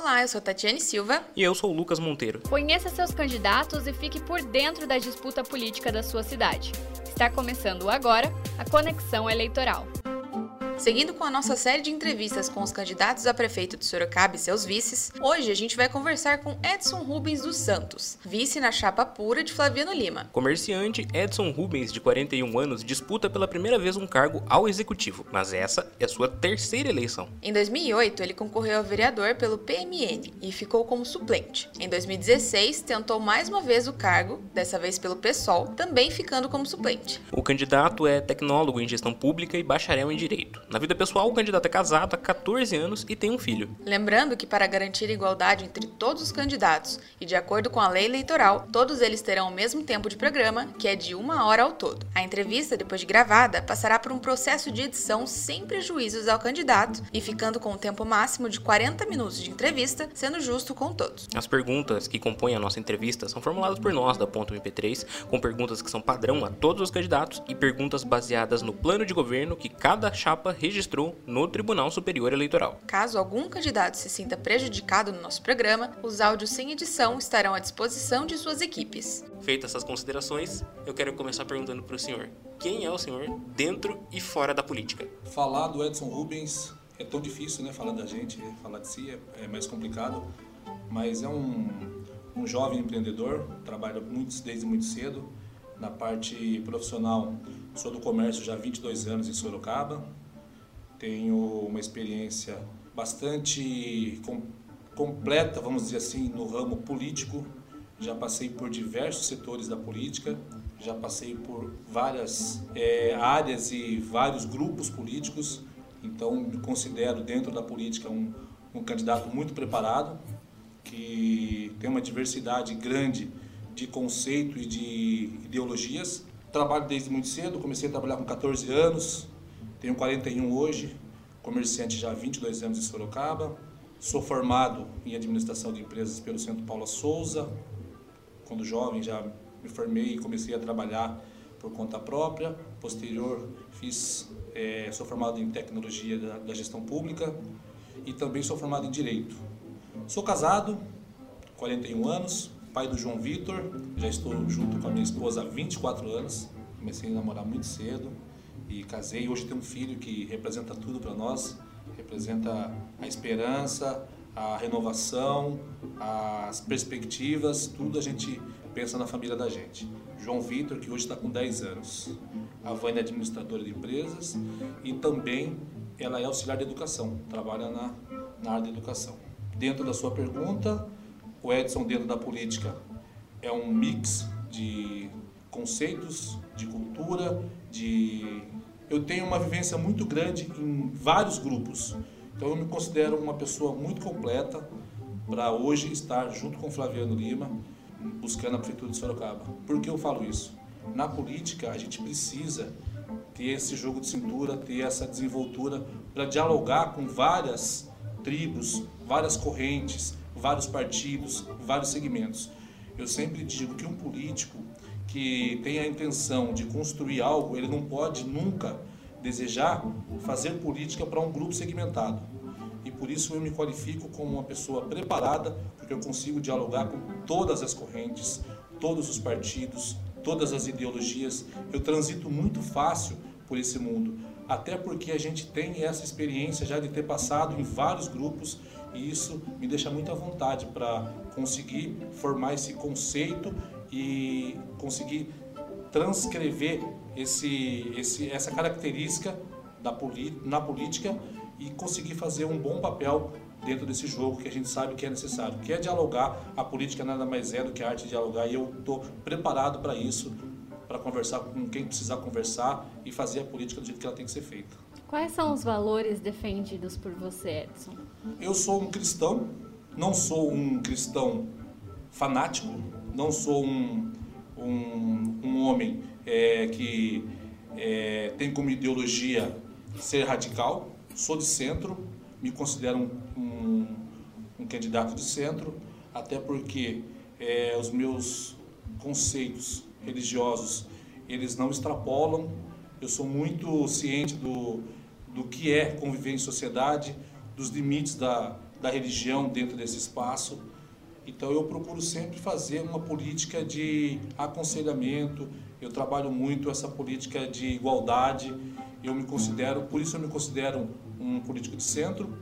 Olá, eu sou Tatiane Silva. E eu sou o Lucas Monteiro. Conheça seus candidatos e fique por dentro da disputa política da sua cidade. Está começando agora a Conexão Eleitoral. Seguindo com a nossa série de entrevistas com os candidatos a prefeito de Sorocaba e seus vices, hoje a gente vai conversar com Edson Rubens dos Santos, vice na chapa pura de Flaviano Lima. Comerciante Edson Rubens, de 41 anos, disputa pela primeira vez um cargo ao executivo, mas essa é sua terceira eleição. Em 2008, ele concorreu a vereador pelo PMN e ficou como suplente. Em 2016, tentou mais uma vez o cargo, dessa vez pelo PSOL, também ficando como suplente. O candidato é tecnólogo em gestão pública e bacharel em direito. Na vida pessoal, o candidato é casado há 14 anos e tem um filho. Lembrando que, para garantir igualdade entre todos os candidatos e de acordo com a lei eleitoral, todos eles terão o mesmo tempo de programa, que é de uma hora ao todo. A entrevista, depois de gravada, passará por um processo de edição sem prejuízos ao candidato e ficando com um tempo máximo de 40 minutos de entrevista, sendo justo com todos. As perguntas que compõem a nossa entrevista são formuladas por nós da Ponto MP3, com perguntas que são padrão a todos os candidatos e perguntas baseadas no plano de governo que cada chapa registrou no Tribunal Superior Eleitoral. Caso algum candidato se sinta prejudicado no nosso programa, os áudios sem edição estarão à disposição de suas equipes. Feitas essas considerações, eu quero começar perguntando para o senhor: quem é o senhor dentro e fora da política? Falar do Edson Rubens é tão difícil, né? Falar da gente, falar de si é, é mais complicado, mas é um, um jovem empreendedor, trabalha muito, desde muito cedo. Na parte profissional, sou do comércio já há 22 anos em Sorocaba, tenho uma experiência bastante com, completa, vamos dizer assim, no ramo político. Já passei por diversos setores da política, já passei por várias é, áreas e vários grupos políticos. Então, me considero dentro da política um, um candidato muito preparado, que tem uma diversidade grande de conceito e de ideologias. Trabalho desde muito cedo, comecei a trabalhar com 14 anos, tenho 41 hoje, comerciante já há 22 anos em Sorocaba. Sou formado em administração de empresas pelo Centro Paula Souza. Quando jovem já me formei e comecei a trabalhar por conta própria. Posterior fiz, é, sou formado em tecnologia da, da gestão pública e também sou formado em direito. Sou casado, 41 anos, pai do João Vitor, já estou junto com a minha esposa há 24 anos, comecei a namorar muito cedo, e casei. Hoje tenho um filho que representa tudo para nós, representa a esperança, a renovação, as perspectivas, tudo a gente pensa na família da gente. João Vitor, que hoje está com 10 anos. A Vânia é administradora de empresas e também ela é auxiliar de educação, trabalha na, na área de educação. Dentro da sua pergunta, o Edson dentro da política é um mix de conceitos, de cultura, de eu tenho uma vivência muito grande em vários grupos. Então eu me considero uma pessoa muito completa para hoje estar junto com Flaviano Lima buscando a prefeitura de Sorocaba. Por que eu falo isso? Na política a gente precisa ter esse jogo de cintura, ter essa desenvoltura para dialogar com várias tribos, várias correntes, vários partidos, vários segmentos. Eu sempre digo que um político que tem a intenção de construir algo, ele não pode nunca desejar fazer política para um grupo segmentado. E por isso eu me qualifico como uma pessoa preparada, porque eu consigo dialogar com todas as correntes, todos os partidos, todas as ideologias. Eu transito muito fácil por esse mundo, até porque a gente tem essa experiência já de ter passado em vários grupos e isso me deixa muito à vontade para conseguir formar esse conceito e conseguir transcrever esse, esse, essa característica da, na política e conseguir fazer um bom papel dentro desse jogo que a gente sabe que é necessário, que é dialogar. A política nada mais é do que a arte de dialogar e eu estou preparado para isso, para conversar com quem precisar conversar e fazer a política do jeito que ela tem que ser feita. Quais são os valores defendidos por você, Edson? Eu sou um cristão, não sou um cristão fanático, não sou um, um, um homem é, que é, tem como ideologia ser radical, sou de centro, me considero um, um, um candidato de centro, até porque é, os meus conceitos religiosos eles não extrapolam. Eu sou muito ciente do, do que é conviver em sociedade, dos limites da, da religião dentro desse espaço. Então eu procuro sempre fazer uma política de aconselhamento. Eu trabalho muito essa política de igualdade. Eu me considero, por isso eu me considero um político de centro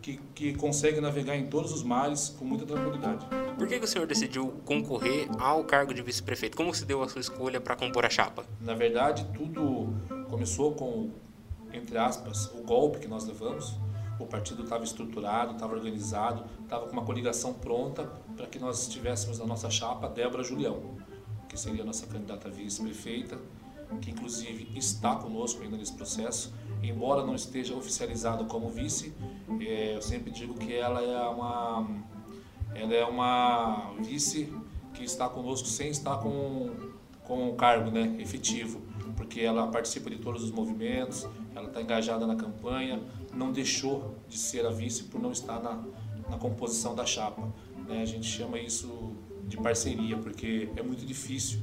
que, que consegue navegar em todos os mares com muita tranquilidade. Por que, que o senhor decidiu concorrer ao cargo de vice-prefeito? Como se deu a sua escolha para compor a chapa? Na verdade, tudo começou com, entre aspas, o golpe que nós levamos. O partido estava estruturado, estava organizado, estava com uma coligação pronta para que nós tivéssemos na nossa chapa Débora Julião, que seria a nossa candidata vice-prefeita, que inclusive está conosco ainda nesse processo embora não esteja oficializado como vice, é, eu sempre digo que ela é uma, ela é uma vice que está conosco sem estar com, com o cargo né, efetivo, porque ela participa de todos os movimentos, ela está engajada na campanha, não deixou de ser a vice por não estar na, na composição da chapa. Né? A gente chama isso de parceria, porque é muito difícil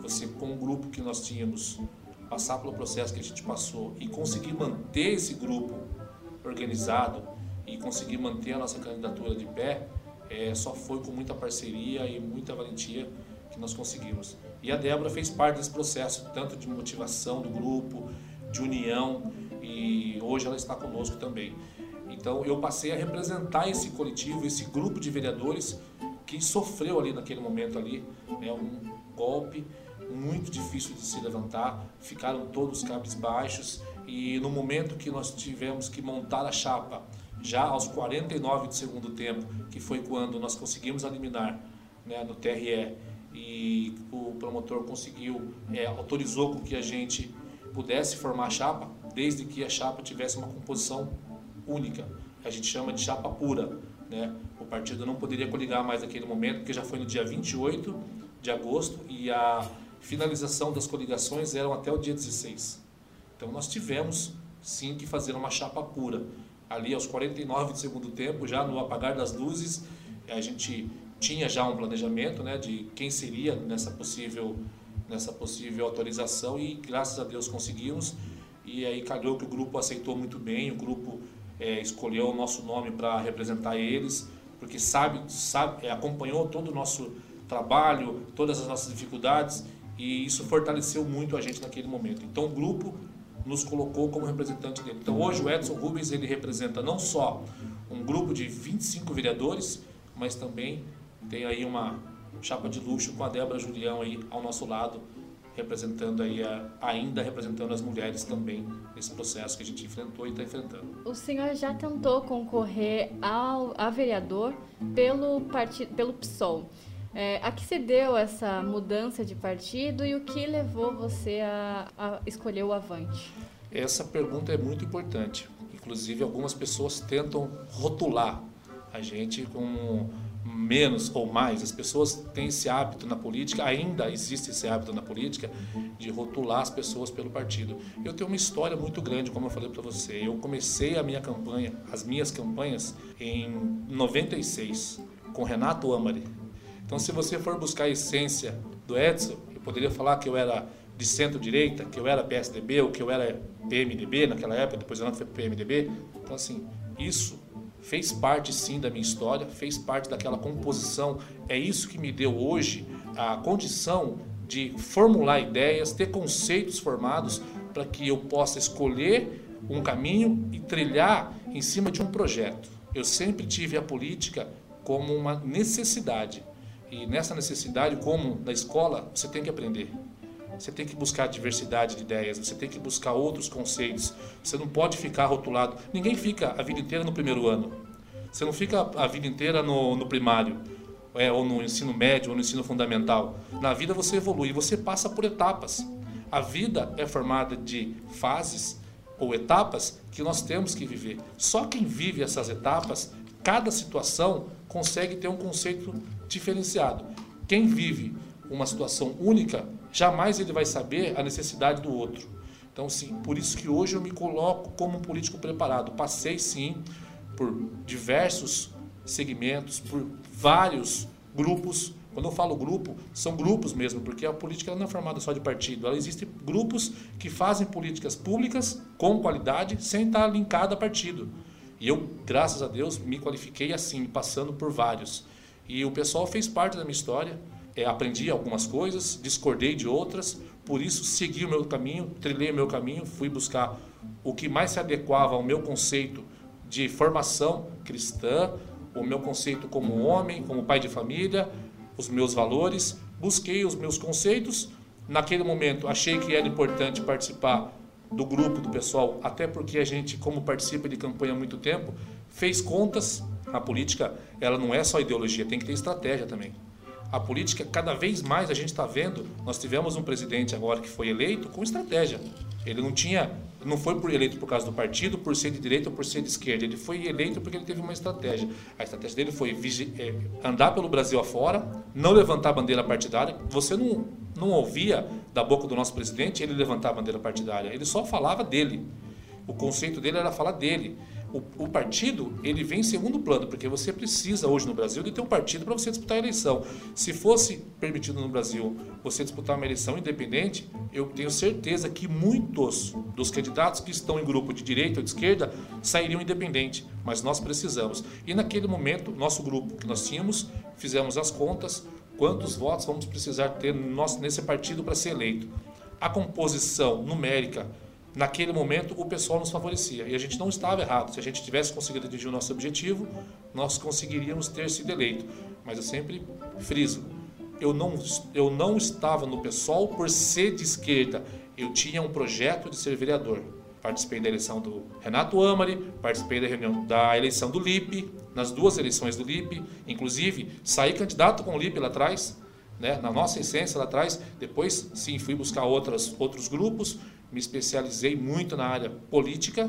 você, com o grupo que nós tínhamos passar pelo processo que a gente passou e conseguir manter esse grupo organizado e conseguir manter a nossa candidatura de pé, é, só foi com muita parceria e muita valentia que nós conseguimos. E a Débora fez parte desse processo, tanto de motivação do grupo, de união, e hoje ela está conosco também. Então eu passei a representar esse coletivo, esse grupo de vereadores que sofreu ali naquele momento ali, né, um golpe muito difícil de se levantar, ficaram todos cabisbaixos e no momento que nós tivemos que montar a chapa, já aos 49 do segundo tempo, que foi quando nós conseguimos eliminar né, no TRE e o promotor conseguiu, é, autorizou com que a gente pudesse formar a chapa, desde que a chapa tivesse uma composição única. A gente chama de chapa pura. Né? O partido não poderia coligar mais naquele momento, porque já foi no dia 28 de agosto e a finalização das coligações eram até o dia 16. Então nós tivemos sim que fazer uma chapa pura. Ali aos 49 do segundo tempo, já no apagar das luzes, a gente tinha já um planejamento né, de quem seria nessa possível, nessa possível autorização e graças a Deus conseguimos. E aí calhou que o grupo aceitou muito bem, o grupo é, escolheu o nosso nome para representar eles, porque sabe, sabe, é, acompanhou todo o nosso trabalho, todas as nossas dificuldades e isso fortaleceu muito a gente naquele momento. Então o grupo nos colocou como representante dele. Então hoje o Edson Rubens ele representa não só um grupo de 25 vereadores, mas também tem aí uma chapa de luxo com a Débora Julião aí ao nosso lado, representando aí a, ainda representando as mulheres também nesse processo que a gente enfrentou e está enfrentando. O senhor já tentou concorrer ao a vereador pelo partido pelo PSOL. É, a que se deu essa mudança de partido e o que levou você a, a escolher o Avante? Essa pergunta é muito importante. Inclusive, algumas pessoas tentam rotular a gente com menos ou mais. As pessoas têm esse hábito na política, ainda existe esse hábito na política, de rotular as pessoas pelo partido. Eu tenho uma história muito grande, como eu falei para você. Eu comecei a minha campanha, as minhas campanhas, em 96, com Renato Amari. Então, se você for buscar a essência do Edson, eu poderia falar que eu era de centro-direita, que eu era PSDB ou que eu era PMDB naquela época, depois eu não fui PMDB. Então, assim, isso fez parte sim da minha história, fez parte daquela composição. É isso que me deu hoje a condição de formular ideias, ter conceitos formados para que eu possa escolher um caminho e trilhar em cima de um projeto. Eu sempre tive a política como uma necessidade e nessa necessidade, como na escola, você tem que aprender. Você tem que buscar diversidade de ideias, você tem que buscar outros conceitos. Você não pode ficar rotulado. Ninguém fica a vida inteira no primeiro ano. Você não fica a vida inteira no, no primário, é, ou no ensino médio, ou no ensino fundamental. Na vida você evolui, você passa por etapas. A vida é formada de fases ou etapas que nós temos que viver. Só quem vive essas etapas, cada situação consegue ter um conceito diferenciado. Quem vive uma situação única, jamais ele vai saber a necessidade do outro. Então, sim, por isso que hoje eu me coloco como um político preparado. Passei, sim, por diversos segmentos, por vários grupos. Quando eu falo grupo, são grupos mesmo, porque a política não é formada só de partido. Ela existe grupos que fazem políticas públicas com qualidade sem estar linkada a partido. E eu, graças a Deus, me qualifiquei assim, passando por vários. E o pessoal fez parte da minha história. É, aprendi algumas coisas, discordei de outras, por isso segui o meu caminho, trilhei o meu caminho, fui buscar o que mais se adequava ao meu conceito de formação cristã, o meu conceito como homem, como pai de família, os meus valores, busquei os meus conceitos. Naquele momento, achei que era importante participar do grupo do pessoal, até porque a gente, como participa de campanha há muito tempo, fez contas. A política, ela não é só ideologia, tem que ter estratégia também. A política, cada vez mais a gente está vendo, nós tivemos um presidente agora que foi eleito com estratégia. Ele não tinha, não foi por eleito por causa do partido, por ser de direita ou por ser de esquerda. Ele foi eleito porque ele teve uma estratégia. A estratégia dele foi é, andar pelo Brasil afora, não levantar a bandeira partidária. Você não, não ouvia da boca do nosso presidente ele levantar a bandeira partidária. Ele só falava dele. O conceito dele era falar dele o, o, partido ele vem em segundo plano, porque você precisa hoje no Brasil de ter um partido para você disputar a eleição. Se fosse permitido no Brasil você disputar uma eleição independente, eu tenho certeza que muitos dos candidatos que estão em grupo de direita ou de esquerda sairiam independente, mas nós precisamos. E naquele momento, nosso grupo que nós tínhamos, fizemos as contas, quantos votos vamos precisar ter nesse partido para ser eleito. A composição numérica naquele momento o pessoal nos favorecia. E a gente não estava errado. Se a gente tivesse conseguido atingir o nosso objetivo, nós conseguiríamos ter sido eleito. Mas eu sempre friso, eu não, eu não estava no PSOL por ser de esquerda. Eu tinha um projeto de ser vereador. Participei da eleição do Renato Amari, participei da, reunião, da eleição do LIPE, nas duas eleições do LIPE. Inclusive, saí candidato com o LIPE lá atrás, né, na nossa essência lá atrás. Depois, sim, fui buscar outras, outros grupos, me especializei muito na área política,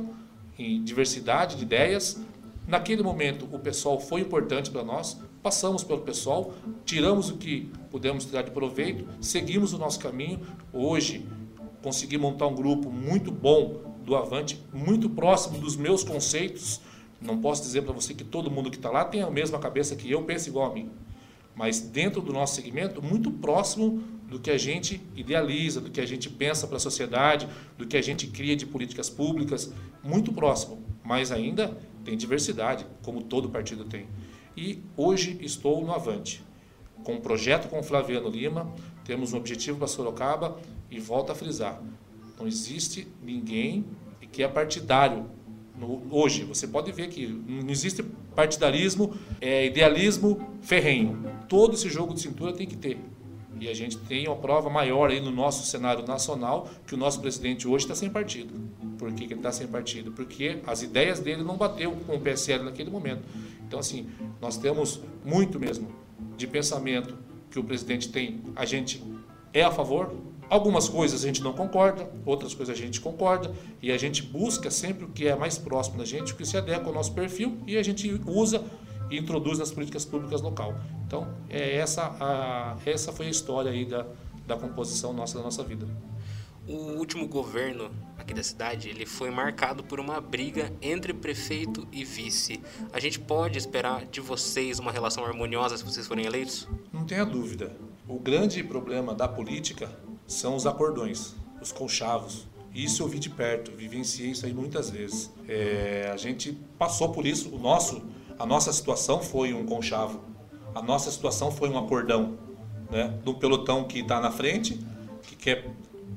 em diversidade de ideias. Naquele momento, o pessoal foi importante para nós, passamos pelo pessoal, tiramos o que pudemos tirar de proveito, seguimos o nosso caminho. Hoje, consegui montar um grupo muito bom do Avante, muito próximo dos meus conceitos. Não posso dizer para você que todo mundo que está lá tem a mesma cabeça que eu, pensa igual a mim. Mas dentro do nosso segmento, muito próximo do que a gente idealiza, do que a gente pensa para a sociedade, do que a gente cria de políticas públicas, muito próximo, mas ainda tem diversidade, como todo partido tem. E hoje estou no Avante, com um projeto com o Flaviano Lima, temos um objetivo para Sorocaba e volto a frisar, não existe ninguém que é partidário no, hoje. Você pode ver que não existe partidarismo, é, idealismo ferrenho. Todo esse jogo de cintura tem que ter. E a gente tem uma prova maior aí no nosso cenário nacional que o nosso presidente hoje está sem partido. Por que, que ele está sem partido? Porque as ideias dele não bateu com o PSL naquele momento. Então, assim, nós temos muito mesmo de pensamento que o presidente tem. A gente é a favor. Algumas coisas a gente não concorda, outras coisas a gente concorda, e a gente busca sempre o que é mais próximo da gente, o que se adequa ao nosso perfil, e a gente usa e introduz nas políticas públicas local. Então, é essa, a, essa foi a história aí da, da composição nossa da nossa vida. O último governo aqui da cidade, ele foi marcado por uma briga entre prefeito e vice. A gente pode esperar de vocês uma relação harmoniosa se vocês forem eleitos? Não tenha dúvida. O grande problema da política são os acordões, os conchavos. Isso eu vi de perto, vivenciei isso aí muitas vezes. É, a gente passou por isso, o nosso a nossa situação foi um conchavo, a nossa situação foi um acordão, né? do pelotão que está na frente, que quer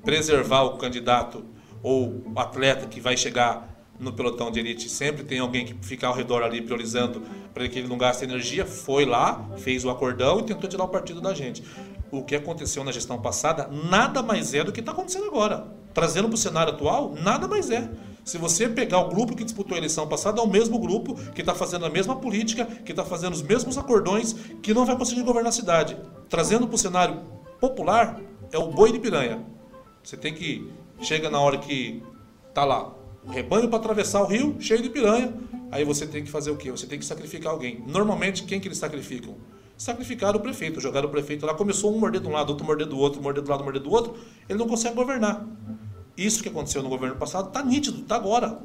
preservar o candidato ou o atleta que vai chegar no pelotão de elite. Sempre tem alguém que fica ao redor ali priorizando para que ele não gaste energia. Foi lá, fez o acordão e tentou tirar o partido da gente. O que aconteceu na gestão passada nada mais é do que está acontecendo agora. Trazendo para o cenário atual, nada mais é. Se você pegar o grupo que disputou a eleição passada, é o mesmo grupo que está fazendo a mesma política, que está fazendo os mesmos acordões, que não vai conseguir governar a cidade. Trazendo para o cenário popular, é o boi de piranha. Você tem que. Chega na hora que tá lá, rebanho para atravessar o rio, cheio de piranha. Aí você tem que fazer o quê? Você tem que sacrificar alguém. Normalmente, quem que eles sacrificam? Sacrificaram o prefeito, jogaram o prefeito lá, começou um morder de um lado, outro morder do outro, morder do lado, morder do outro, ele não consegue governar. Isso que aconteceu no governo passado está nítido, está agora.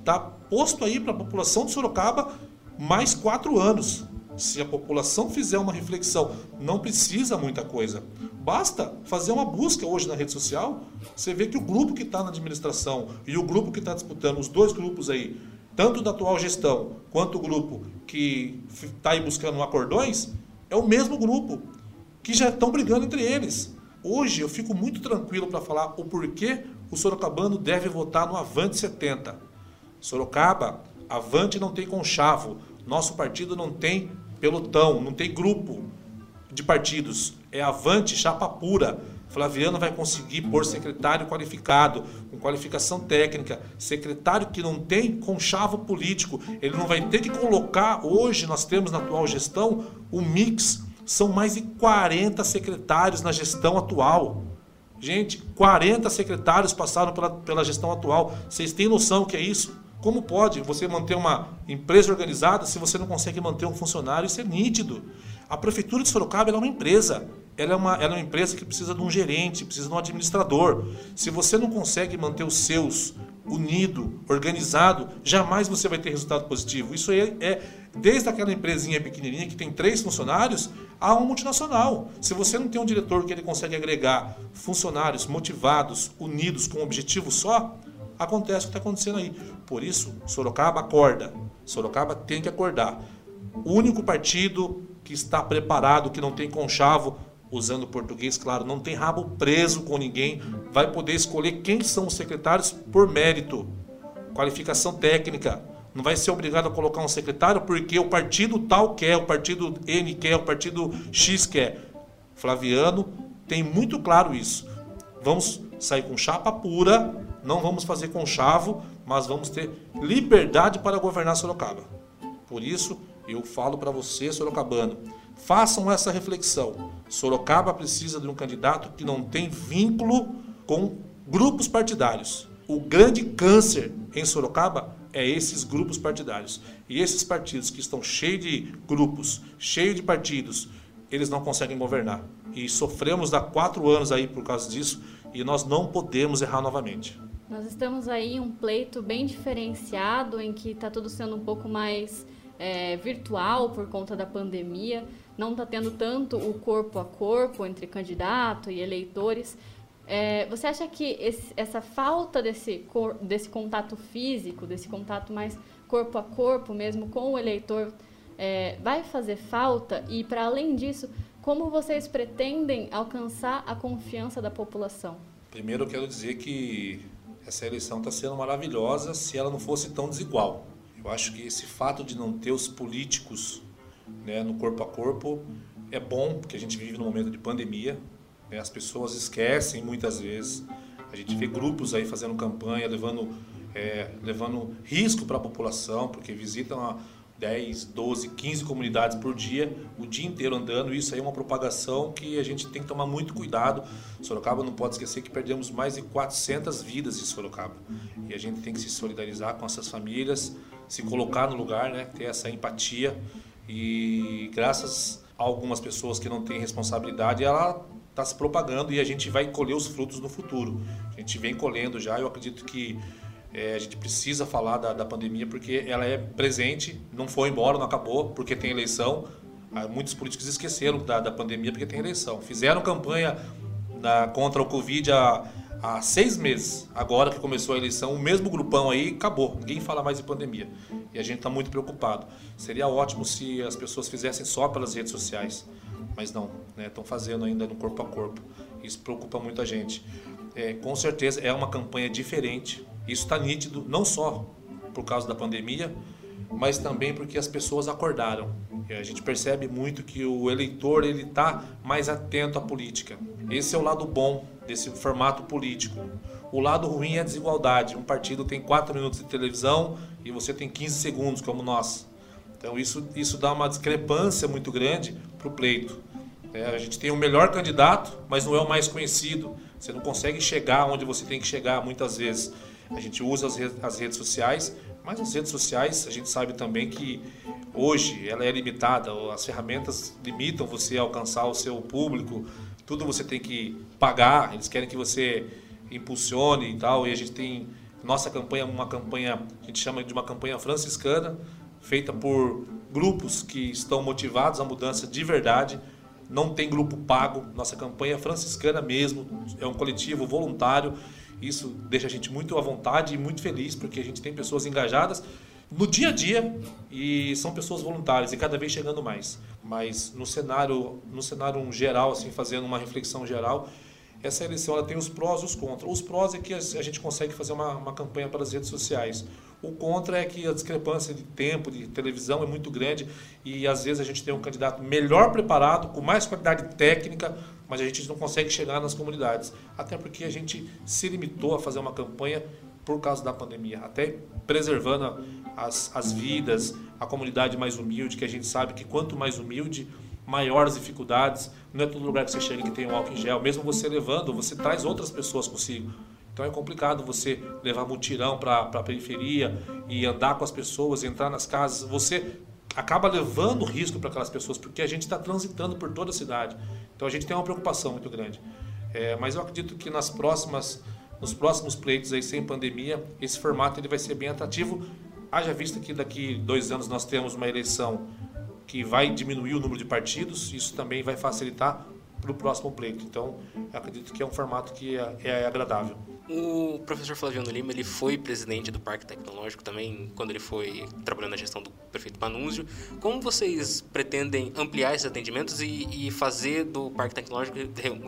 Está posto aí para a população de Sorocaba mais quatro anos. Se a população fizer uma reflexão, não precisa muita coisa. Basta fazer uma busca hoje na rede social. Você vê que o grupo que está na administração e o grupo que está disputando, os dois grupos aí, tanto da atual gestão quanto o grupo que está aí buscando acordões, é o mesmo grupo que já estão brigando entre eles. Hoje eu fico muito tranquilo para falar o porquê o sorocabano deve votar no Avante 70. Sorocaba, Avante não tem conchavo, nosso partido não tem pelotão, não tem grupo de partidos. É Avante, chapa pura. Flaviano vai conseguir pôr secretário qualificado, com qualificação técnica, secretário que não tem conchavo político. Ele não vai ter que colocar, hoje nós temos na atual gestão, o mix. São mais de 40 secretários na gestão atual. Gente, 40 secretários passaram pela, pela gestão atual. Vocês têm noção que é isso? Como pode você manter uma empresa organizada se você não consegue manter um funcionário? Isso é nítido. A Prefeitura de Sorocaba é uma empresa. Ela é, uma, ela é uma empresa que precisa de um gerente, precisa de um administrador. Se você não consegue manter os seus unido, organizado, jamais você vai ter resultado positivo. Isso é, é desde aquela empresinha pequenininha que tem três funcionários a uma multinacional. Se você não tem um diretor que ele consegue agregar funcionários motivados, unidos com um objetivo só, acontece o que está acontecendo aí. Por isso, Sorocaba acorda. Sorocaba tem que acordar. O único partido que está preparado, que não tem conchavo, usando português, claro, não tem rabo preso com ninguém, vai poder escolher quem são os secretários por mérito, qualificação técnica. Não vai ser obrigado a colocar um secretário porque o partido tal quer, o partido N quer, o partido X quer. Flaviano tem muito claro isso. Vamos sair com chapa pura, não vamos fazer conchavo, mas vamos ter liberdade para governar Sorocaba. Por isso, eu falo para você, Sorocabano, façam essa reflexão. Sorocaba precisa de um candidato que não tem vínculo com grupos partidários. O grande câncer em Sorocaba é esses grupos partidários. E esses partidos que estão cheios de grupos, cheios de partidos, eles não conseguem governar. E sofremos há quatro anos aí por causa disso e nós não podemos errar novamente. Nós estamos aí em um pleito bem diferenciado, em que está tudo sendo um pouco mais é, virtual por conta da pandemia, não está tendo tanto o corpo a corpo entre candidato e eleitores. É, você acha que esse, essa falta desse, cor, desse contato físico, desse contato mais corpo a corpo mesmo com o eleitor, é, vai fazer falta? E, para além disso, como vocês pretendem alcançar a confiança da população? Primeiro, eu quero dizer que essa eleição está sendo maravilhosa se ela não fosse tão desigual. Eu acho que esse fato de não ter os políticos né, no corpo a corpo é bom, porque a gente vive num momento de pandemia, né, as pessoas esquecem muitas vezes, a gente vê grupos aí fazendo campanha, levando, é, levando risco para a população, porque visitam a 10, 12, 15 comunidades por dia, o dia inteiro andando. Isso aí é uma propagação que a gente tem que tomar muito cuidado. Sorocaba não pode esquecer que perdemos mais de 400 vidas em Sorocaba. E a gente tem que se solidarizar com essas famílias, se colocar no lugar, né? ter essa empatia. E graças a algumas pessoas que não têm responsabilidade, ela está se propagando e a gente vai colher os frutos no futuro. A gente vem colhendo já, eu acredito que é, a gente precisa falar da, da, pandemia porque ela é presente, não foi embora, não acabou, porque tem eleição. Ah, muitos políticos esqueceram da, da pandemia porque tem eleição. Fizeram campanha na, contra o Covid há há seis meses, agora que começou a eleição, o mesmo grupão aí acabou. Ninguém fala mais de pandemia. E a gente está muito preocupado. Seria ótimo se as pessoas fizessem só pelas redes sociais. Mas não, estão né? fazendo ainda no corpo a corpo. Isso preocupa muito a gente. É, com certeza é uma campanha diferente. Isso está nítido, não só por causa da pandemia, mas também porque as pessoas acordaram. A gente percebe muito que o eleitor ele está mais atento à política. Esse é o lado bom desse formato político. O lado ruim é a desigualdade. Um partido tem 4 minutos de televisão e você tem 15 segundos, como nós. Então isso, isso dá uma discrepância muito grande para o pleito. É, a gente tem o melhor candidato, mas não é o mais conhecido. Você não consegue chegar onde você tem que chegar muitas vezes. A gente usa as, as redes sociais, mas as redes sociais a gente sabe também que hoje ela é limitada, as ferramentas limitam você a alcançar o seu público, tudo você tem que pagar, eles querem que você impulsione e tal, e a gente tem nossa campanha, uma campanha, a gente chama de uma campanha franciscana, feita por grupos que estão motivados à mudança de verdade, não tem grupo pago, nossa campanha é franciscana mesmo, é um coletivo voluntário, isso deixa a gente muito à vontade e muito feliz, porque a gente tem pessoas engajadas no dia a dia e são pessoas voluntárias e cada vez chegando mais. Mas no cenário, no cenário geral, assim, fazendo uma reflexão geral, essa eleição ela tem os prós e os contras. Os prós é que a gente consegue fazer uma, uma campanha para as redes sociais. O contra é que a discrepância de tempo, de televisão é muito grande e às vezes a gente tem um candidato melhor preparado, com mais qualidade técnica, mas a gente não consegue chegar nas comunidades. Até porque a gente se limitou a fazer uma campanha por causa da pandemia, até preservando as, as vidas, a comunidade mais humilde, que a gente sabe que quanto mais humilde, maiores dificuldades. Não é todo lugar que você chega que tem um álcool em gel. Mesmo você levando, você traz outras pessoas consigo. Então é complicado você levar mutirão para a periferia e andar com as pessoas, entrar nas casas. Você acaba levando risco para aquelas pessoas, porque a gente está transitando por toda a cidade. Então a gente tem uma preocupação muito grande. É, mas eu acredito que nas próximas, nos próximos pleitos aí sem pandemia, esse formato ele vai ser bem atrativo. Haja vista que daqui dois anos nós temos uma eleição que vai diminuir o número de partidos, isso também vai facilitar para o próximo pleito. Então, acredito que é um formato que é, é agradável. O professor Flaviano Lima ele foi presidente do Parque Tecnológico também quando ele foi trabalhando na gestão do prefeito Panúzio. Como vocês pretendem ampliar esses atendimentos e, e fazer do Parque Tecnológico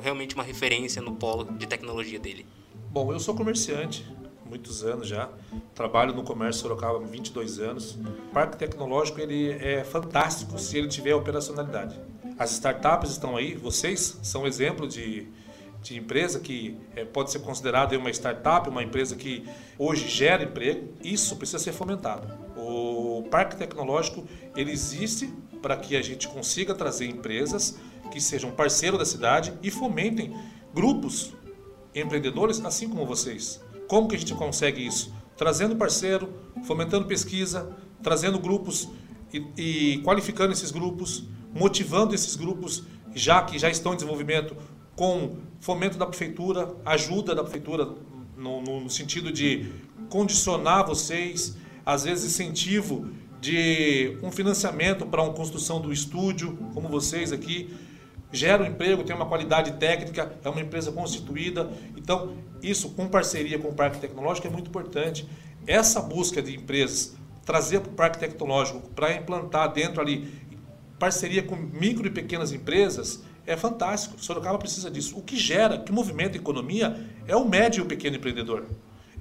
realmente uma referência no polo de tecnologia dele? Bom, eu sou comerciante, muitos anos já. Trabalho no comércio Sorocaba há 22 anos. O Parque Tecnológico ele é fantástico se ele tiver operacionalidade. As startups estão aí, vocês são exemplo de, de empresa que é, pode ser considerada uma startup, uma empresa que hoje gera emprego. Isso precisa ser fomentado. O Parque Tecnológico ele existe para que a gente consiga trazer empresas que sejam parceiro da cidade e fomentem grupos empreendedores assim como vocês. Como que a gente consegue isso? Trazendo parceiro, fomentando pesquisa, trazendo grupos e, e qualificando esses grupos, motivando esses grupos já que já estão em desenvolvimento com fomento da prefeitura, ajuda da prefeitura no, no, sentido de condicionar vocês, às vezes incentivo de um financiamento para uma construção do estúdio, como vocês aqui, gera um emprego, tem uma qualidade técnica, é uma empresa constituída. Então, isso com parceria com o Parque Tecnológico é muito importante. Essa busca de empresas, trazer para o Parque Tecnológico para implantar dentro ali parceria com micro e pequenas empresas é fantástico. Sorocaba precisa disso. O que gera, que movimenta a economia é o médio e o pequeno empreendedor.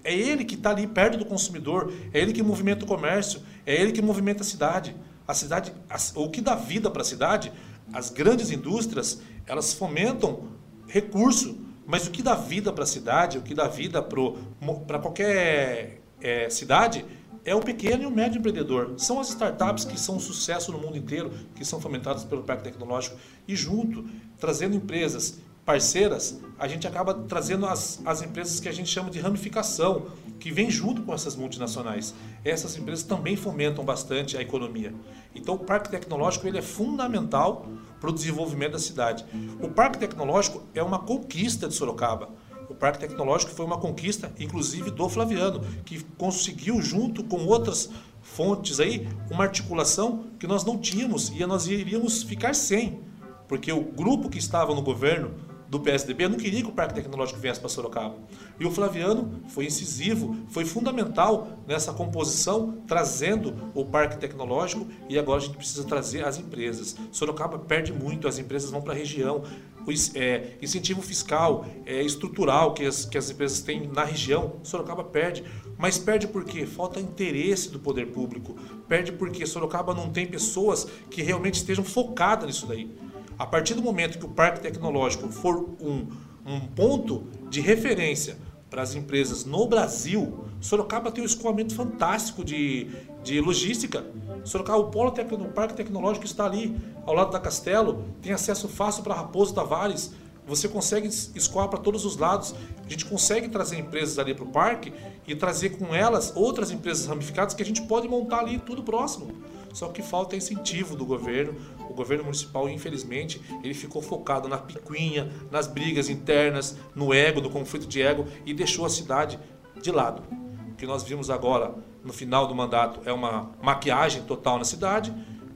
É ele que está ali perto do consumidor, é ele que movimenta o comércio, é ele que movimenta a cidade. A cidade, o que dá vida para a cidade as grandes indústrias, elas fomentam recurso, mas o que dá vida para a cidade, o que dá vida para qualquer é, cidade, é o pequeno e o médio empreendedor. São as startups que são um sucesso no mundo inteiro, que são fomentadas pelo Parque Tecnológico. E junto, trazendo empresas parceiras, a gente acaba trazendo as, as empresas que a gente chama de ramificação, que vem junto com essas multinacionais. Essas empresas também fomentam bastante a economia. Então, o Parque Tecnológico ele é fundamental para o desenvolvimento da cidade. O Parque Tecnológico é uma conquista de Sorocaba. O Parque Tecnológico foi uma conquista, inclusive, do Flaviano, que conseguiu, junto com outras fontes aí, uma articulação que nós não tínhamos e nós iríamos ficar sem. Porque o grupo que estava no governo do PSDB não queria que o Parque Tecnológico viesse para Sorocaba. E o Flaviano foi incisivo, foi fundamental nessa composição, trazendo o Parque Tecnológico e agora a gente precisa trazer as empresas. Sorocaba perde muito, as empresas vão para a região. O é, incentivo fiscal, é, estrutural que as, que as empresas têm na região, Sorocaba perde. Mas perde por quê? Falta interesse do poder público. Perde porque Sorocaba não tem pessoas que realmente estejam focadas nisso daí. A partir do momento que o parque tecnológico for um, um ponto de referência para as empresas no Brasil, Sorocaba tem um escoamento fantástico de, de logística. Sorocaba, o polo tecno, o parque tecnológico está ali, ao lado da Castelo, tem acesso fácil para Raposo Tavares. Você consegue escoar para todos os lados. A gente consegue trazer empresas ali para o parque e trazer com elas outras empresas ramificadas que a gente pode montar ali tudo próximo. Só que falta incentivo do governo. O governo municipal, infelizmente, ele ficou focado na picuinha, nas brigas internas, no ego, no conflito de ego e deixou a cidade de lado. O que nós vimos agora no final do mandato é uma maquiagem total na cidade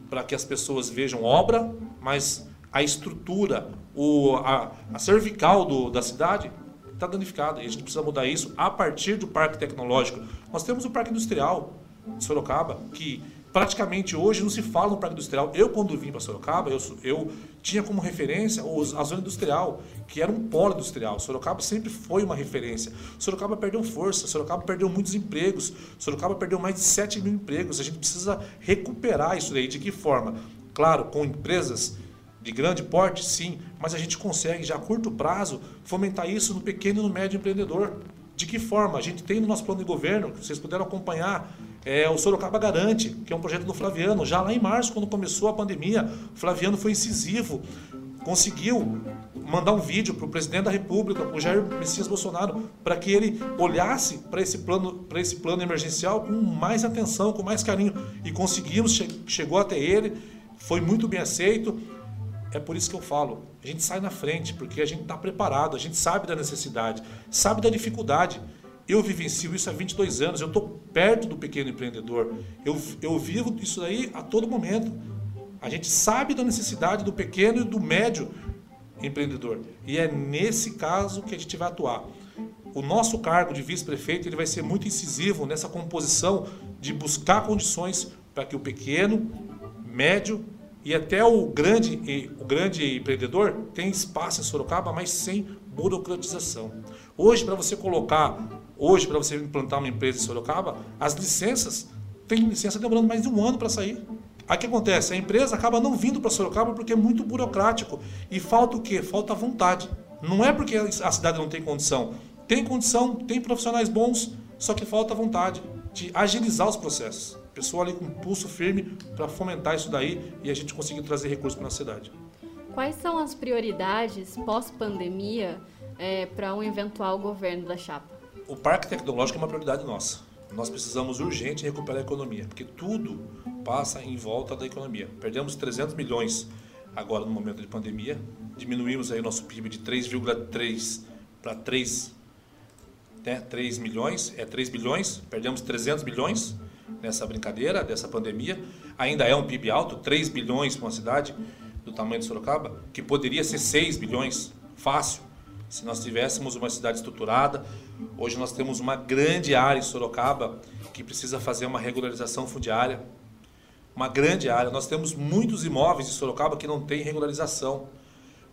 para que as pessoas vejam obra, mas a estrutura, o, a, a cervical do, da cidade está danificada e a gente precisa mudar isso a partir do parque tecnológico. Nós temos o parque industrial, de Sorocaba, que praticamente hoje não se fala no Parque Industrial. Eu, quando vim para Sorocaba, eu, eu tinha como referência a zona industrial, que era um polo industrial. Sorocaba sempre foi uma referência. Sorocaba perdeu força, Sorocaba perdeu muitos empregos, Sorocaba perdeu mais de 7 mil empregos. A gente precisa recuperar isso daí. De que forma? Claro, com empresas de grande porte, sim, mas a gente consegue já a curto prazo fomentar isso no pequeno e no médio empreendedor. De que forma? A gente tem no nosso plano de governo, que vocês puderam acompanhar, é, o Sorocaba Garante, que é um projeto do Flaviano. Já lá em março, quando começou a pandemia, o Flaviano foi incisivo, conseguiu mandar um vídeo para o presidente da República, o Jair Messias Bolsonaro, para que ele olhasse para esse plano, para esse plano emergencial com mais atenção, com mais carinho, e conseguimos, che chegou até ele, foi muito bem aceito. É por isso que eu falo, a gente sai na frente, porque a gente está preparado, a gente sabe da necessidade, sabe da dificuldade. Eu vivencio isso há 22 anos, eu estou perto do pequeno empreendedor. Eu, eu vivo isso aí a todo momento. A gente sabe da necessidade do pequeno e do médio empreendedor. E é nesse caso que a gente vai atuar. O nosso cargo de vice-prefeito ele vai ser muito incisivo nessa composição de buscar condições para que o pequeno, médio e até o grande, o grande empreendedor tenha espaço em Sorocaba, mas sem burocratização. Hoje, para você colocar Hoje, para você implantar uma empresa em Sorocaba, as licenças, tem licença demorando mais de um ano para sair. Aí o que acontece? A empresa acaba não vindo para Sorocaba porque é muito burocrático. E falta o quê? Falta vontade. Não é porque a cidade não tem condição. Tem condição, tem profissionais bons, só que falta vontade de agilizar os processos. Pessoa ali com pulso firme para fomentar isso daí e a gente conseguir trazer recursos para a cidade. Quais são as prioridades pós-pandemia é, para um eventual governo da chapa? o parque tecnológico é uma prioridade nossa. Nós precisamos urgente recuperar a economia, porque tudo passa em volta da economia. Perdemos 300 milhões agora no momento de pandemia, diminuímos aí o nosso PIB de 3,3 para 3, né, 3 milhões, é 3 bilhões, perdemos 300 milhões nessa brincadeira dessa pandemia. Ainda é um PIB alto, 3 bilhões para uma cidade do tamanho de Sorocaba, que poderia ser 6 bilhões, fácil, se nós tivéssemos uma cidade estruturada. Hoje nós temos uma grande área em Sorocaba que precisa fazer uma regularização fundiária. Uma grande área. Nós temos muitos imóveis em Sorocaba que não têm regularização.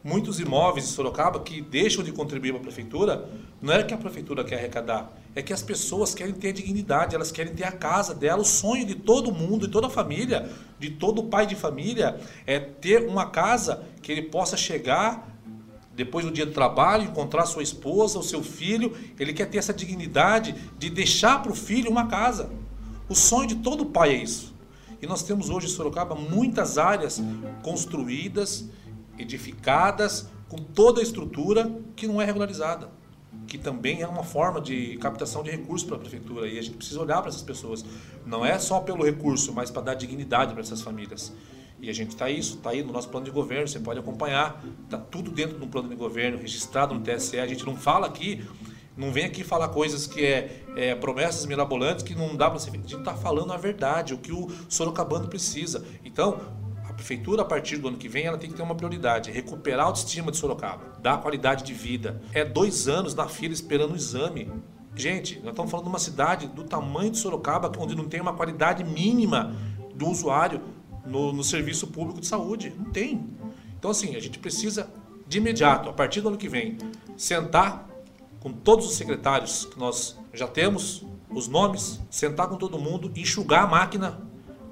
Muitos imóveis em Sorocaba que deixam de contribuir para a prefeitura, não é que a prefeitura quer arrecadar, é que as pessoas querem ter dignidade, elas querem ter a casa dela, o sonho de todo mundo, de toda a família, de todo pai de família, é ter uma casa que ele possa chegar depois do dia do trabalho, encontrar sua esposa, o seu filho, ele quer ter essa dignidade de deixar para o filho uma casa. O sonho de todo pai é isso. E nós temos hoje em Sorocaba muitas áreas construídas, edificadas, com toda a estrutura que não é regularizada, que também é uma forma de captação de recursos para a prefeitura. E a gente precisa olhar para essas pessoas. Não é só pelo recurso, mas para dar dignidade para essas famílias. E a gente está isso, está aí no nosso plano de governo, você pode acompanhar, está tudo dentro do plano de governo, registrado no TSE. A gente não fala aqui, não vem aqui falar coisas que é, é promessas mirabolantes que não dá para ser. A gente está falando a verdade, o que o Sorocabano precisa. Então, prefeitura, a partir do ano que vem, ela tem que ter uma prioridade: recuperar a autoestima de Sorocaba, dar qualidade de vida. É dois anos na fila esperando o exame. Gente, nós estamos falando de uma cidade do tamanho de Sorocaba, onde não tem uma qualidade mínima do usuário no, no serviço público de saúde. Não tem. Então, assim, a gente precisa de imediato, a partir do ano que vem, sentar com todos os secretários que nós já temos, os nomes, sentar com todo mundo, enxugar a máquina.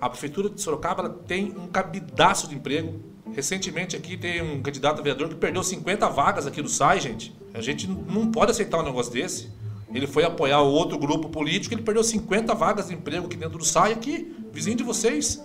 A Prefeitura de Sorocaba tem um cabidaço de emprego. Recentemente aqui tem um candidato a vereador que perdeu 50 vagas aqui no SAI, gente. A gente não pode aceitar um negócio desse. Ele foi apoiar outro grupo político, ele perdeu 50 vagas de emprego aqui dentro do SAI, aqui, vizinho de vocês.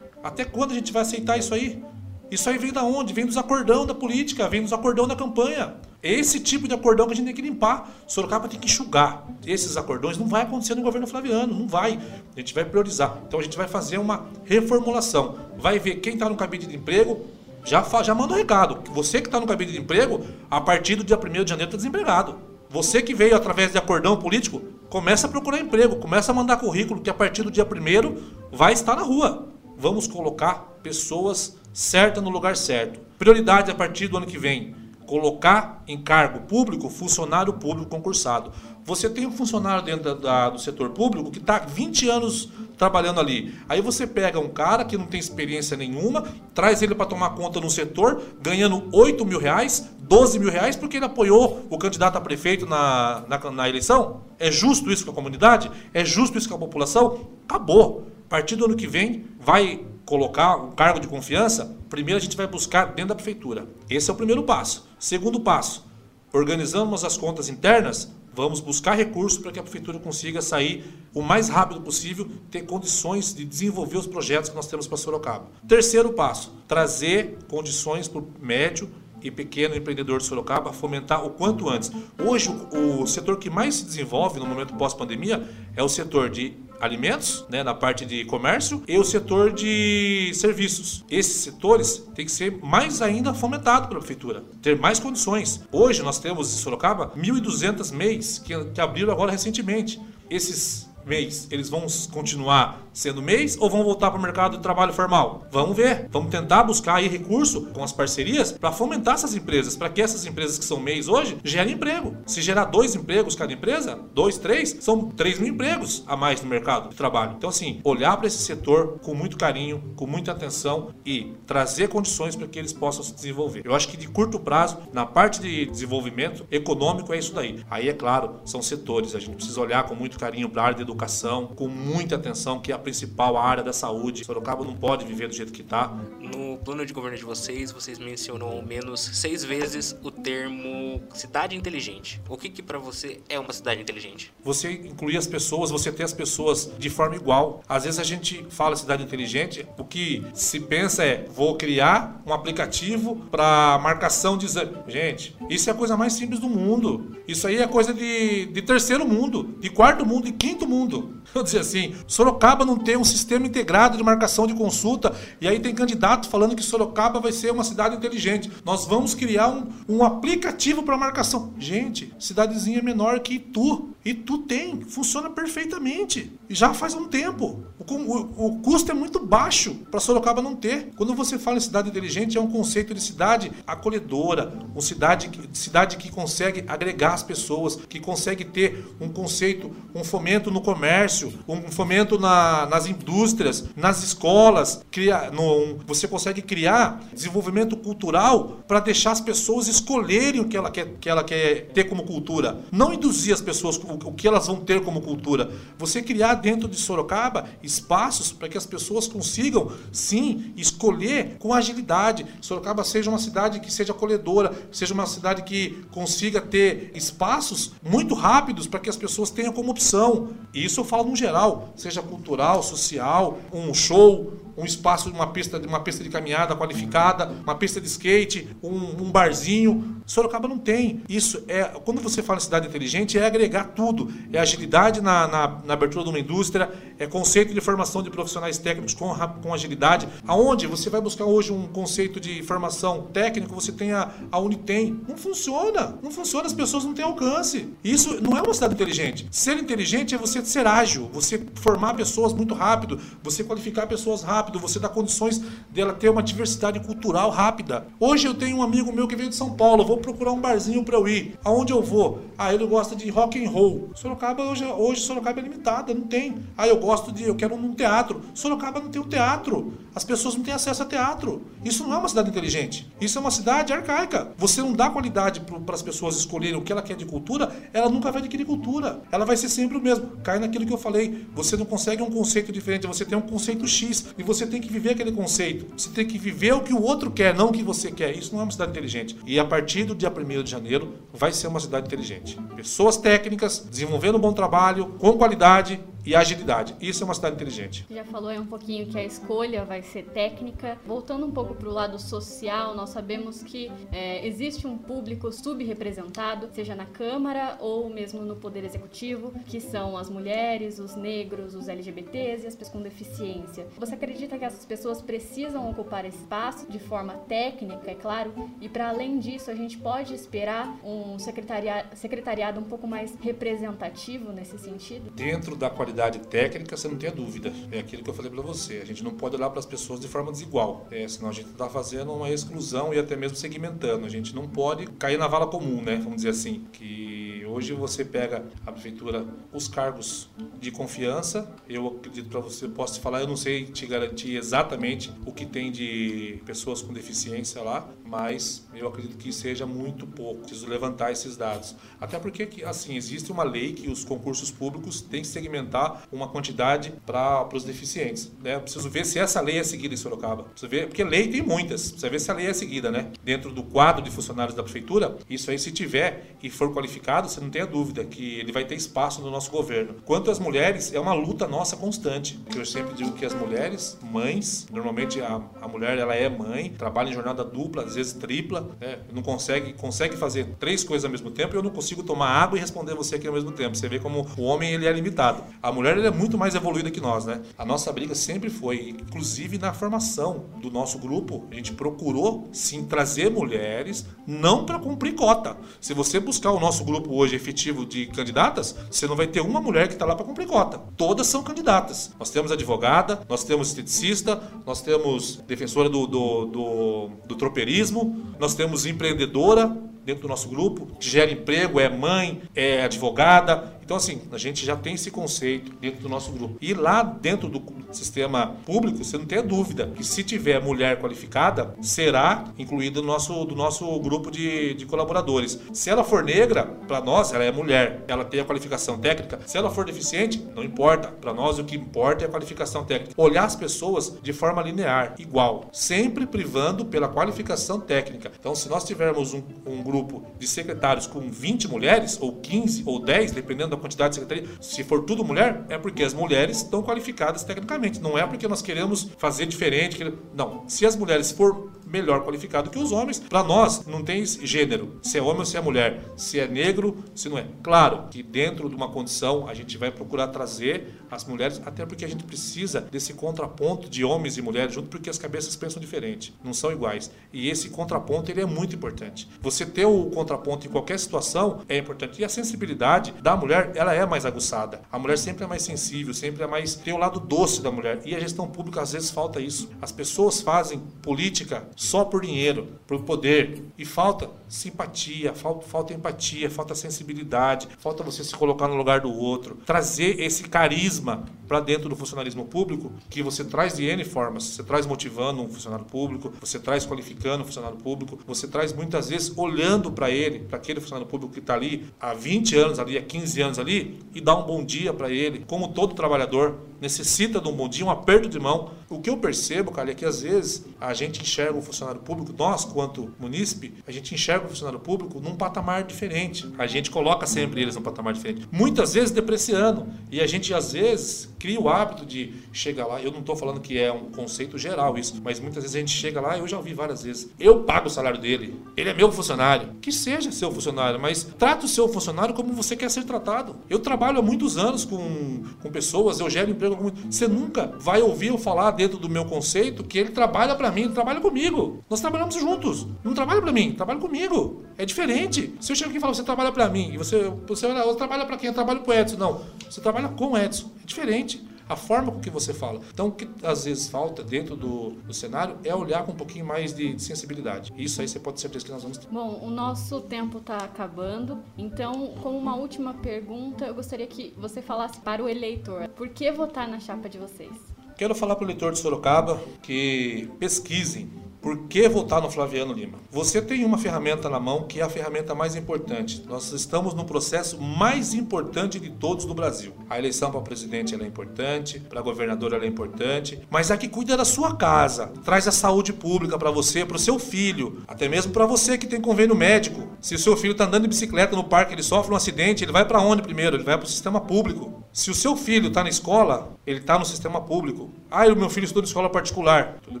Até quando a gente vai aceitar isso aí? Isso aí vem da onde? Vem dos acordão da política, vem dos acordão da campanha. Esse tipo de acordão que a gente tem que limpar. Sorocaba tem que enxugar. Esses acordões não vai acontecer no governo Flaviano, não vai. A gente vai priorizar. Então a gente vai fazer uma reformulação. Vai ver quem está no cabide de emprego, já, já manda um recado. Você que está no cabide de emprego, a partir do dia 1 de janeiro está desempregado. Você que veio através de acordão político, começa a procurar emprego, começa a mandar currículo, que a partir do dia 1 vai estar na rua vamos colocar pessoas certas no lugar certo. Prioridade a partir do ano que vem: colocar em cargo público funcionário público concursado. Você tem um funcionário dentro da, da, do setor público que está 20 anos trabalhando ali. Aí você pega um cara que não tem experiência nenhuma, traz ele para tomar conta no setor, ganhando 8 mil reais, 12 mil reais, porque ele apoiou o candidato a prefeito na, na, na eleição? É justo isso com a comunidade? É justo isso com a população? Acabou. A partir do ano que vem, vai colocar um cargo de confiança, primeiro a gente vai buscar dentro da prefeitura. Esse é o primeiro passo. Segundo passo, organizamos as contas internas, vamos buscar recursos para que a prefeitura consiga sair o mais rápido possível, ter condições de desenvolver os projetos que nós temos para Sorocaba. Terceiro passo, trazer condições para o médio e pequeno empreendedor de Sorocaba fomentar o quanto antes. Hoje, o, setor que mais se desenvolve no momento pós-pandemia é o setor de alimentos, né, na parte de comércio, e o setor de serviços. Esses setores têm que ser mais ainda fomentados pela prefeitura, ter mais condições. Hoje nós temos em Sorocaba 1.200 MEIs que, que abriram agora recentemente. Esses mês, eles vão continuar sendo mês ou vão voltar para o mercado de trabalho formal? Vamos ver. Vamos tentar buscar aí recurso com as parcerias para fomentar essas empresas, para que essas empresas que são mês hoje gerem emprego. Se gerar dois empregos cada empresa, dois, três, são três mil empregos a mais no mercado de trabalho. Então, assim, olhar para esse setor com muito carinho, com muita atenção e trazer condições para que eles possam se desenvolver. Eu acho que de curto prazo, na parte de desenvolvimento econômico, é isso daí. Aí, é claro, são setores. A gente precisa olhar com muito carinho para a área de educação educação, com muita atenção, que é a principal área da saúde. Sorocaba não pode viver do jeito que está. No plano de governo de vocês, vocês mencionam ao menos seis vezes o termo cidade inteligente. O que, que para você é uma cidade inteligente? Você incluir as pessoas, você ter as pessoas de forma igual. Às vezes a gente fala cidade inteligente, o que se pensa é vou criar um aplicativo para marcação de exame. Gente, isso é a coisa mais simples do mundo. Isso aí é coisa de, de terceiro mundo, de quarto mundo, de quinto mundo mundo. Vou dizer assim, Sorocaba não tem um sistema integrado de marcação de consulta e aí tem candidato falando que Sorocaba vai ser uma cidade inteligente. Nós vamos criar um, um aplicativo para marcação. Gente, cidadezinha menor que Itu. Itu tem, funciona perfeitamente. E já faz um tempo. O, o, o custo é muito baixo para Sorocaba não ter. Quando você fala em cidade inteligente, é um conceito de cidade acolhedora, uma cidade, cidade que consegue agregar as pessoas, que consegue ter um conceito, um fomento no comércio, um fomento na, nas indústrias, nas escolas. Cria, no, você consegue criar desenvolvimento cultural para deixar as pessoas escolherem o que ela, quer, que ela quer ter como cultura. Não induzir as pessoas o, o que elas vão ter como cultura. Você criar dentro de Sorocaba espaços para que as pessoas consigam, sim, escolher com agilidade. Sorocaba seja uma cidade que seja acolhedora, seja uma cidade que consiga ter espaços muito rápidos para que as pessoas tenham como opção. Isso eu falo no geral, seja cultural, social, um show, um espaço, uma pista, uma pista de caminhada qualificada, uma pista de skate, um, um barzinho. Sorocaba não tem. Isso é. Quando você fala em cidade inteligente, é agregar tudo. É agilidade na, na, na abertura de uma indústria, é conceito de formação de profissionais técnicos com, com agilidade. Aonde você vai buscar hoje um conceito de formação técnico, você tem a, a Unitem. Não funciona. Não funciona, as pessoas não têm alcance. Isso não é uma cidade inteligente. Ser inteligente é você ser ágil, você formar pessoas muito rápido, você qualificar pessoas rápido rápido, você dá condições dela ter uma diversidade cultural rápida. Hoje eu tenho um amigo meu que veio de São Paulo, vou procurar um barzinho para eu ir. Aonde eu vou? Ah, ele gosta de rock and roll. Sorocaba hoje, hoje Sorocaba é limitada, não tem. Ah, eu gosto de, eu quero um teatro. Sorocaba não tem um teatro. As pessoas não têm acesso a teatro. Isso não é uma cidade inteligente. Isso é uma cidade arcaica. Você não dá qualidade para as pessoas escolherem o que ela quer de cultura, ela nunca vai adquirir cultura. Ela vai ser sempre o mesmo. Cai naquilo que eu falei. Você não consegue um conceito diferente, você tem um conceito X e você você tem que viver aquele conceito. Você tem que viver o que o outro quer, não o que você quer. Isso não é uma cidade inteligente. E a partir do dia 1 de janeiro vai ser uma cidade inteligente. Pessoas técnicas, desenvolvendo um bom trabalho, com qualidade, e agilidade. Isso é uma cidade inteligente. Já falou aí um pouquinho que a escolha vai ser técnica. Voltando um pouco para o lado social, nós sabemos que é, existe um público subrepresentado, seja na Câmara ou mesmo no Poder Executivo, que são as mulheres, os negros, os LGBTs e as pessoas com deficiência. Você acredita que essas pessoas precisam ocupar espaço de forma técnica, é claro? E para além disso, a gente pode esperar um secretariado, secretariado um pouco mais representativo nesse sentido? Dentro da qualidade qualidade técnica, você não tenha dúvida. É aquilo que eu falei para você. A gente não pode olhar para as pessoas de forma desigual, é, senão a gente está fazendo uma exclusão e até mesmo segmentando. A gente não pode cair na vala comum, né? Vamos dizer assim, que hoje você pega a prefeitura os cargos de confiança. Eu acredito para você, posso te falar, eu não sei te garantir exatamente o que tem de pessoas com deficiência lá, mas eu acredito que seja muito pouco. Preciso levantar esses dados. Até porque, assim, existe uma lei que os concursos públicos têm que segmentar uma quantidade para os deficientes. Né? preciso ver se essa lei é seguida em Sorocaba. Preciso ver, porque lei tem muitas. Precisa ver se a lei é seguida, né? Dentro do quadro de funcionários da prefeitura, isso aí, se tiver e for qualificado, você não tenha dúvida que ele vai ter espaço no nosso governo. Quanto às mulheres, é uma luta nossa constante. Eu sempre digo que as mulheres, mães, normalmente a, a mulher ela é mãe, trabalha em jornada dupla, às vezes tripla, né? não consegue, consegue fazer três coisas ao mesmo tempo e eu não consigo tomar água e responder você aqui ao mesmo tempo. Você vê como o homem ele é limitado. A mulher ele é muito mais evoluída que nós, né? A nossa briga sempre foi, inclusive na formação do nosso grupo, a gente procurou sim trazer mulheres, não para cumprir cota. Se você buscar o nosso grupo hoje efetivo de candidatas, você não vai ter uma mulher que está lá para cumprir cota. Todas são candidatas. Nós temos advogada, nós temos esteticista, nós temos defensora do, do, do, do tropeirismo, nós temos empreendedora dentro do nosso grupo, que gera emprego, é mãe, é advogada, então, assim, a gente já tem esse conceito dentro do nosso grupo. E lá dentro do sistema público, você não tem dúvida que se tiver mulher qualificada, será incluída no nosso, do nosso grupo de, de colaboradores. Se ela for negra, para nós, ela é mulher, ela tem a qualificação técnica. Se ela for deficiente, não importa. Para nós, o que importa é a qualificação técnica. Olhar as pessoas de forma linear, igual, sempre privando pela qualificação técnica. Então, se nós tivermos um, um grupo de secretários com 20 mulheres, ou 15, ou 10, dependendo da da quantidade de secretaria, se for tudo mulher, é porque as mulheres estão qualificadas tecnicamente. Não é porque nós queremos fazer diferente. Não. Se as mulheres for melhor qualificado que os homens, para nós não tem gênero. Se é homem ou se é mulher. Se é negro, se não é. Claro que dentro de uma condição a gente vai procurar trazer as mulheres, até porque a gente precisa desse contraponto de homens e mulheres junto, porque as cabeças pensam diferente, não são iguais. E esse contraponto ele é muito importante. Você ter o contraponto em qualquer situação é importante. E a sensibilidade da mulher, ela é mais aguçada. A mulher sempre é mais sensível, sempre é mais tem o lado doce da mulher. E a gestão pública às vezes falta isso. As pessoas fazem política só por dinheiro, por poder. E falta simpatia, falta, falta empatia, falta sensibilidade, falta você se colocar no lugar do outro, trazer esse carisma para dentro do funcionalismo público que você traz de N formas. Você traz motivando um funcionário público, você traz qualificando um funcionário público, você traz muitas vezes olhando para ele, para aquele funcionário público que está ali há 20 anos ali, há 15 anos ali, e dá um bom dia para ele, como todo trabalhador necessita de um bom dia, um aperto de mão. O que eu percebo, cara, é que às vezes a gente enxerga o funcionário público, nós, quanto munícipe, a gente enxerga o funcionário público num patamar diferente. A gente coloca sempre eles num patamar diferente. Muitas vezes depreciando. E a gente, às vezes, cria o hábito de chegar lá. Eu não estou falando que é um conceito geral isso, mas muitas vezes a gente chega lá, eu já ouvi várias vezes. Eu pago o salário dele, ele é meu funcionário. Que seja seu funcionário, mas trata o seu funcionário como você quer ser tratado. Eu trabalho há muitos anos com, com pessoas, eu gero você nunca vai ouvir eu falar dentro do meu conceito que ele trabalha para mim, ele trabalha comigo. Nós trabalhamos juntos. Não trabalha para mim, trabalha comigo. É diferente. Se eu chego aqui e falo, você trabalha para mim, e você, você, você trabalha para quem? Eu trabalho pro Edson. Não, você trabalha com o Edson. É diferente a forma com que você fala. Então, o que às vezes falta dentro do, do cenário é olhar com um pouquinho mais de, de, sensibilidade. Isso aí você pode ter certeza que nós vamos ter. Bom, o nosso tempo está acabando, então, como uma última pergunta, eu gostaria que você falasse para o eleitor: por que votar na chapa de vocês? Quero falar para o eleitor de Sorocaba que pesquisem por que votar no Flaviano Lima? Você tem uma ferramenta na mão que é a ferramenta mais importante. Nós estamos no processo mais importante de todos do Brasil. A eleição para presidente é importante, para governador é importante, mas a que cuida da sua casa, traz a saúde pública para você, para o seu filho, até mesmo para você que tem convênio médico. Se o seu filho está andando de bicicleta no parque, ele sofre um acidente, ele vai para onde primeiro? Ele vai para o sistema público. Se o seu filho está na escola, ele está no sistema público. Ah, o meu filho estuda em escola particular. Tudo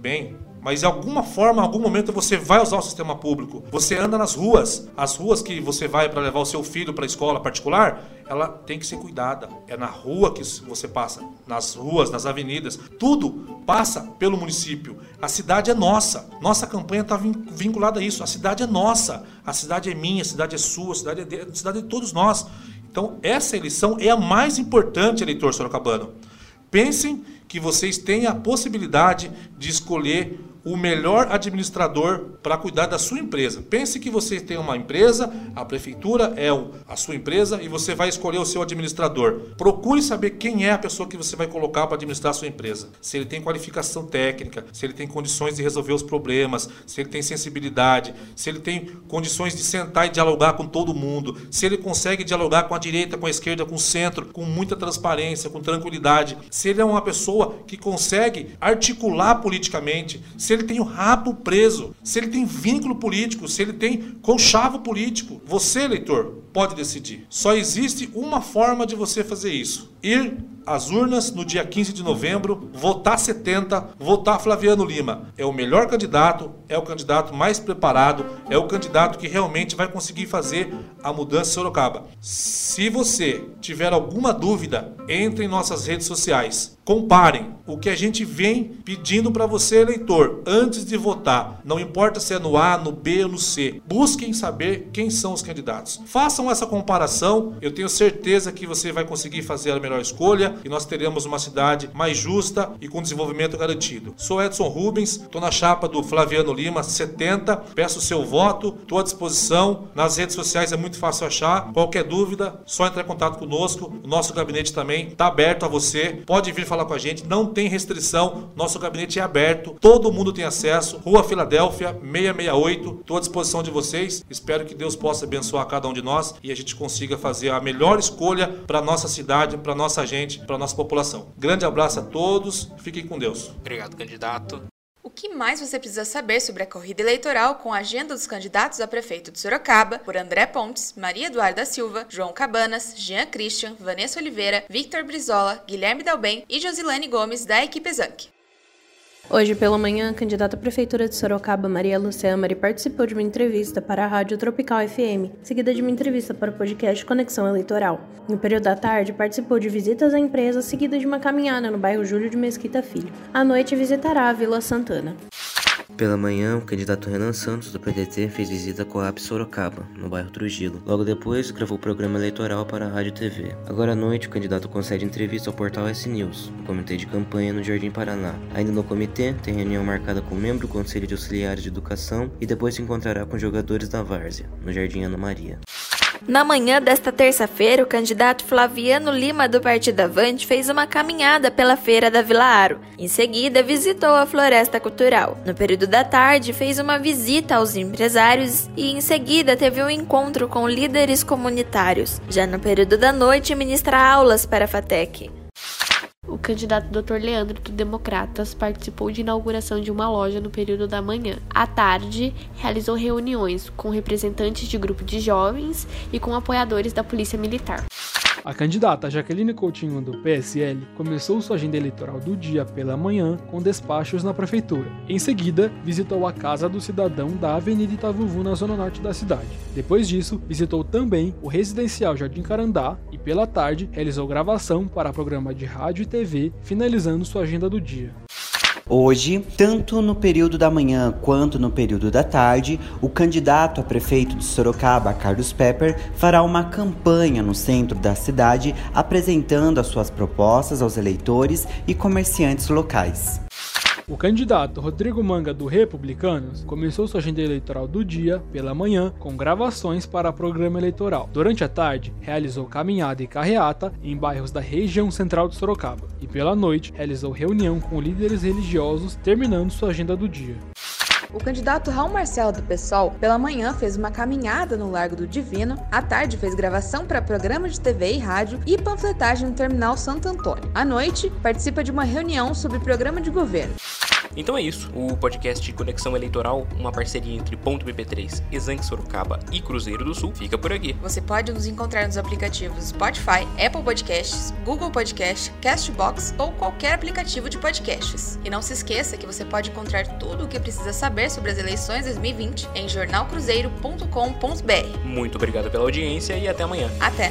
bem, mas de alguma forma, em algum momento você vai usar o sistema público. Você anda nas ruas, as ruas que você vai para levar o seu filho para a escola particular, ela tem que ser cuidada. É na rua que você passa, nas ruas, nas avenidas, tudo passa pelo município. A cidade é nossa. Nossa campanha está vinculada a isso. A cidade é nossa. A cidade é minha, a cidade é sua, a cidade é, de, a cidade é de todos nós. Então, essa eleição é a mais importante, eleitor sorocabano. Pensem que vocês têm a possibilidade de escolher o melhor administrador para cuidar da sua empresa. Pense que você tem uma empresa, a prefeitura é a sua empresa e você vai escolher o seu administrador. Procure saber quem é a pessoa que você vai colocar para administrar a sua empresa. Se ele tem qualificação técnica, se ele tem condições de resolver os problemas, se ele tem sensibilidade, se ele tem condições de sentar e dialogar com todo mundo, se ele consegue dialogar com a direita, com a esquerda, com o centro, com muita transparência, com tranquilidade, se ele é uma pessoa que consegue articular politicamente, se ele tem o rabo preso, se ele tem vínculo político, se ele tem conchavo político. Você, eleitor, pode decidir. Só existe uma forma de você fazer isso: ir às urnas no dia 15 de novembro, votar 70, votar Flaviano Lima. É o melhor candidato, é o candidato mais preparado, é o candidato que realmente vai conseguir fazer a mudança em Sorocaba. Se você tiver alguma dúvida, entre em nossas redes sociais. Comparem o que a gente vem pedindo para você, eleitor, antes de votar. Não importa se é no A, no B ou no C. Busquem saber quem são os candidatos. Façam essa comparação. Eu tenho certeza que você vai conseguir fazer a melhor escolha e nós teremos uma cidade mais justa e com desenvolvimento garantido. Sou Edson Rubens, estou na chapa do Flaviano Lima 70. Peço o seu voto, estou à disposição. Nas redes sociais é muito fácil achar. Qualquer dúvida, só entrar em contato conosco. O nosso gabinete também está aberto a você. Pode vir falar com a gente, não tem restrição. Nosso gabinete é aberto, todo mundo tem acesso. Rua Filadélfia 668. Estou à disposição de vocês. Espero que Deus possa abençoar cada um de nós e a gente consiga fazer a melhor escolha para nossa cidade, para nossa gente, para nossa população. Grande abraço a todos, fiquem com Deus. Obrigado, candidato. O que mais você precisa saber sobre a corrida eleitoral com a agenda dos candidatos a prefeito de Sorocaba por André Pontes, Maria Eduarda Silva, João Cabanas, Jean Christian, Vanessa Oliveira, Victor Brizola, Guilherme Dalben e Josilane Gomes da equipe Zanck. Hoje pela manhã, a candidata à Prefeitura de Sorocaba, Maria Lucia Mari, participou de uma entrevista para a Rádio Tropical FM, seguida de uma entrevista para o podcast Conexão Eleitoral. No período da tarde, participou de visitas à empresa, seguida de uma caminhada no bairro Júlio de Mesquita Filho. À noite, visitará a Vila Santana. Pela manhã, o candidato Renan Santos, do PDT, fez visita à Coab Sorocaba, no bairro Trujillo. Logo depois, gravou o programa eleitoral para a Rádio TV. Agora à noite, o candidato concede entrevista ao portal S News, no comitê de campanha no Jardim Paraná. Ainda no comitê, tem reunião marcada com membro do Conselho de Auxiliares de Educação e depois se encontrará com jogadores da Várzea, no Jardim Ana Maria. Na manhã desta terça-feira, o candidato Flaviano Lima do Partido Avante fez uma caminhada pela feira da Vila Aro. Em seguida, visitou a Floresta Cultural. No período da tarde, fez uma visita aos empresários e em seguida teve um encontro com líderes comunitários. Já no período da noite, ministra aulas para a FATEC. O candidato Dr. Leandro do Democratas participou de inauguração de uma loja no período da manhã. À tarde, realizou reuniões com representantes de grupo de jovens e com apoiadores da Polícia Militar. A candidata Jaqueline Coutinho do PSL começou sua agenda eleitoral do dia pela manhã com despachos na prefeitura. Em seguida, visitou a casa do cidadão da Avenida Itavuvu na zona norte da cidade. Depois disso, visitou também o residencial Jardim Carandá e pela tarde realizou gravação para programa de rádio e TV, finalizando sua agenda do dia. Hoje, tanto no período da manhã quanto no período da tarde, o candidato a prefeito de Sorocaba, Carlos Pepper, fará uma campanha no centro da cidade apresentando as suas propostas aos eleitores e comerciantes locais. O candidato Rodrigo Manga do Republicanos começou sua agenda eleitoral do dia pela manhã com gravações para programa eleitoral. Durante a tarde, realizou caminhada e carreata em bairros da região central de Sorocaba e pela noite realizou reunião com líderes religiosos, terminando sua agenda do dia. O candidato Raul Marcelo do PSOL, pela manhã, fez uma caminhada no Largo do Divino, à tarde fez gravação para programa de TV e rádio e panfletagem no Terminal Santo Antônio. À noite, participa de uma reunião sobre programa de governo. Então é isso. O podcast Conexão Eleitoral, uma parceria entre Ponto BP3, Exanque Sorocaba e Cruzeiro do Sul, fica por aqui. Você pode nos encontrar nos aplicativos Spotify, Apple Podcasts, Google Podcast, Castbox ou qualquer aplicativo de podcasts. E não se esqueça que você pode encontrar tudo o que precisa saber sobre as eleições 2020 em jornalcruzeiro.com.br. Muito obrigado pela audiência e até amanhã. Até!